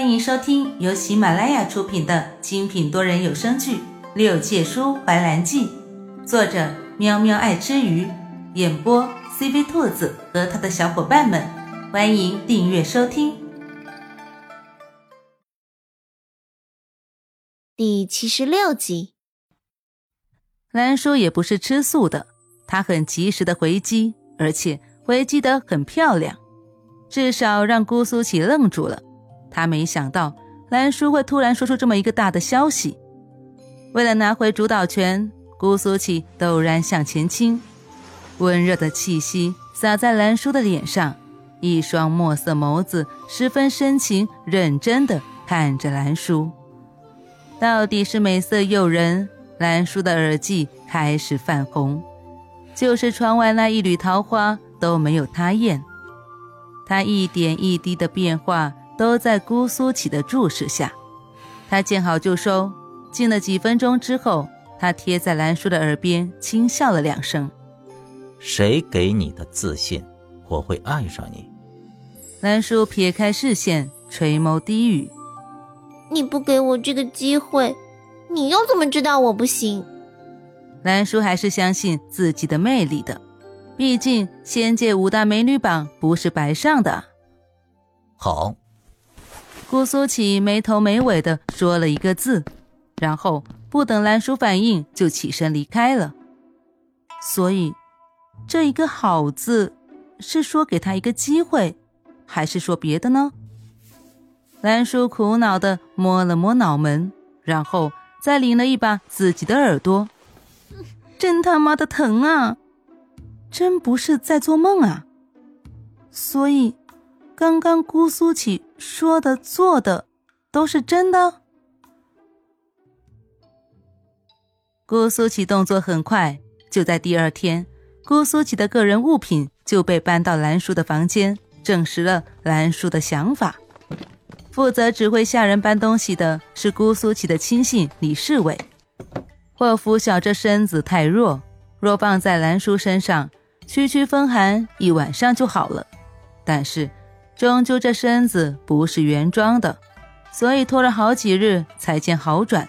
欢迎收听由喜马拉雅出品的精品多人有声剧《六界书怀兰记》，作者喵喵爱吃鱼，演播 CV 兔子和他的小伙伴们。欢迎订阅收听。第七十六集，兰叔也不是吃素的，他很及时的回击，而且回击的很漂亮，至少让姑苏起愣住了。他没想到兰叔会突然说出这么一个大的消息。为了拿回主导权，姑苏起陡然向前倾，温热的气息洒在兰叔的脸上，一双墨色眸子十分深情认真的看着兰叔。到底是美色诱人，兰叔的耳际开始泛红，就是窗外那一缕桃花都没有他艳。他一点一滴的变化。都在姑苏起的注视下，他见好就收。静了几分钟之后，他贴在兰叔的耳边轻笑了两声：“谁给你的自信，我会爱上你？”兰叔撇开视线，垂眸低语：“你不给我这个机会，你又怎么知道我不行？”兰叔还是相信自己的魅力的，毕竟仙界五大美女榜不是白上的。好。姑苏起没头没尾的说了一个字，然后不等兰叔反应就起身离开了。所以，这一个“好”字，是说给他一个机会，还是说别的呢？兰叔苦恼的摸了摸脑门，然后再拧了一把自己的耳朵，真他妈的疼啊！真不是在做梦啊！所以。刚刚姑苏起说的、做的都是真的。姑苏起动作很快，就在第二天，姑苏起的个人物品就被搬到兰叔的房间，证实了兰叔的想法。负责指挥下人搬东西的是姑苏起的亲信李世伟。霍福小这身子太弱，若放在兰叔身上，区区风寒一晚上就好了。但是。终究这身子不是原装的，所以拖了好几日才见好转。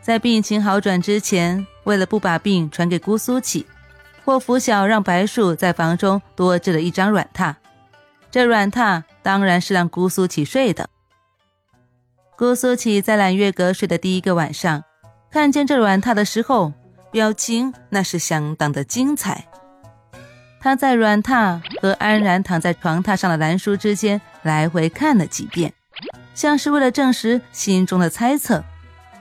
在病情好转之前，为了不把病传给姑苏起，霍福晓让白树在房中多置了一张软榻。这软榻当然是让姑苏起睡的。姑苏起在揽月阁睡的第一个晚上，看见这软榻的时候，表情那是相当的精彩。他在软榻和安然躺在床榻上的兰叔之间来回看了几遍，像是为了证实心中的猜测。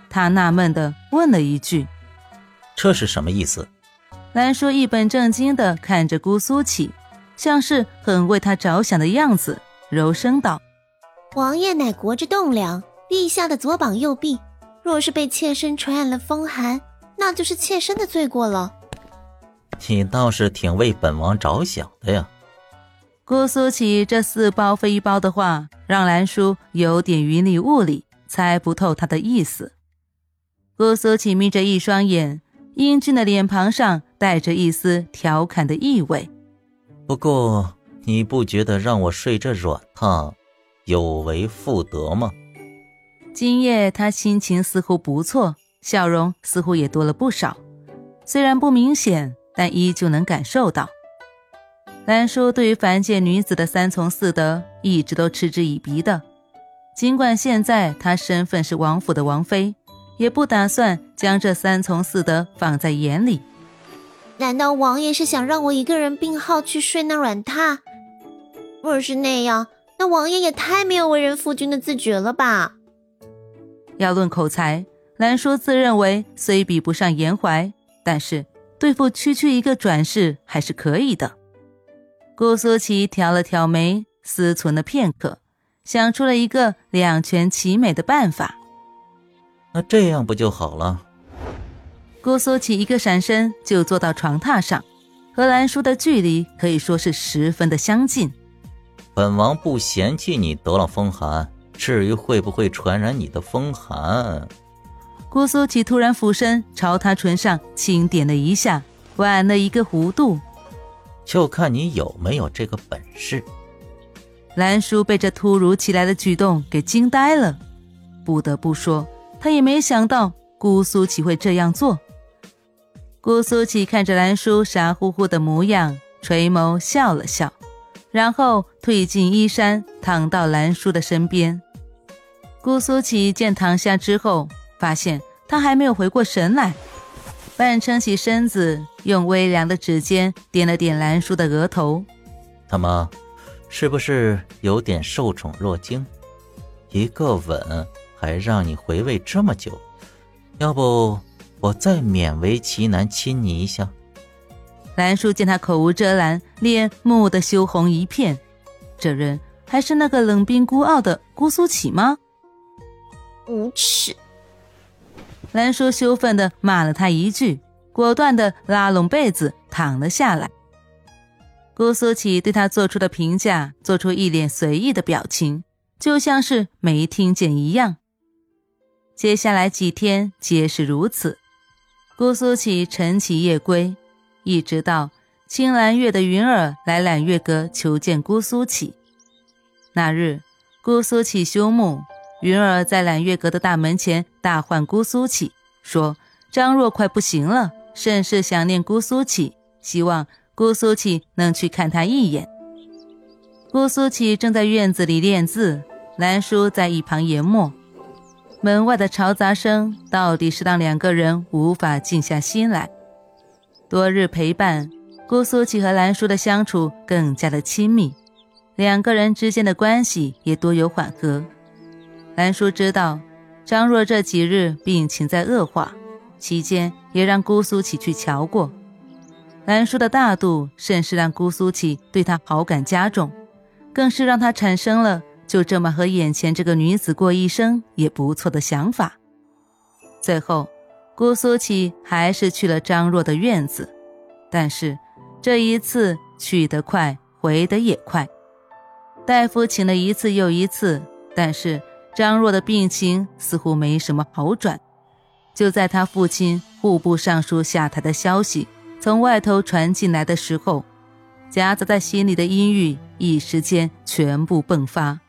他纳闷地问了一句：“这是什么意思？”兰叔一本正经地看着姑苏起，像是很为他着想的样子，柔声道：“王爷乃国之栋梁，陛下的左膀右臂，若是被妾身传染了风寒，那就是妾身的罪过了。”你倒是挺为本王着想的呀！姑苏起这似包非包的话，让兰叔有点云里雾里，猜不透他的意思。姑苏起眯着一双眼，英俊的脸庞上带着一丝调侃的意味。不过，你不觉得让我睡这软榻有违妇德吗？今夜他心情似乎不错，笑容似乎也多了不少，虽然不明显。但依旧能感受到，兰叔对于凡界女子的三从四德一直都嗤之以鼻的。尽管现在她身份是王府的王妃，也不打算将这三从四德放在眼里。难道王爷是想让我一个人病号去睡那软榻？若是那样，那王爷也太没有为人夫君的自觉了吧？要论口才，兰叔自认为虽比不上颜怀，但是。对付区区一个转世还是可以的。姑苏琪挑了挑眉，思忖了片刻，想出了一个两全其美的办法。那这样不就好了？姑苏琪一个闪身就坐到床榻上，和兰叔的距离可以说是十分的相近。本王不嫌弃你得了风寒，至于会不会传染你的风寒？姑苏起突然俯身朝他唇上轻点了一下，挽了一个弧度。就看你有没有这个本事。兰叔被这突如其来的举动给惊呆了。不得不说，他也没想到姑苏琪会这样做。姑苏琪看着兰叔傻乎乎的模样，垂眸笑了笑，然后退进衣衫，躺到兰叔的身边。姑苏琪见躺下之后，发现他还没有回过神来，半撑起身子，用微凉的指尖点了点兰叔的额头。他妈，是不是有点受宠若惊？一个吻还让你回味这么久，要不我再勉为其难亲你一下？兰叔见他口无遮拦，脸蓦地羞红一片。这人还是那个冷冰孤傲的姑苏起吗？无耻！兰叔羞愤地骂了他一句，果断地拉拢被子躺了下来。姑苏起对他做出的评价做出一脸随意的表情，就像是没听见一样。接下来几天皆是如此。姑苏起晨起夜归，一直到青兰月的云儿来揽月阁求见姑苏起。那日，姑苏起休沐。云儿在揽月阁的大门前大唤姑苏起，说：“张若快不行了，甚是想念姑苏起，希望姑苏起能去看他一眼。”姑苏起正在院子里练字，兰叔在一旁研墨。门外的嘈杂声，到底是让两个人无法静下心来。多日陪伴，姑苏起和兰叔的相处更加的亲密，两个人之间的关系也多有缓和。兰叔知道张若这几日病情在恶化，期间也让姑苏起去瞧过。兰叔的大度，甚是让姑苏起对他好感加重，更是让他产生了就这么和眼前这个女子过一生也不错的想法。最后，姑苏起还是去了张若的院子，但是这一次去得快，回得也快。大夫请了一次又一次，但是。张若的病情似乎没什么好转，就在他父亲户部尚书下台的消息从外头传进来的时候，夹杂在心里的阴郁一时间全部迸发。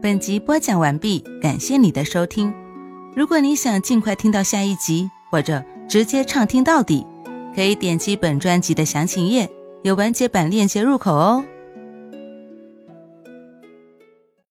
本集播讲完毕，感谢你的收听。如果你想尽快听到下一集，或者直接畅听到底，可以点击本专辑的详情页，有完结版链接入口哦。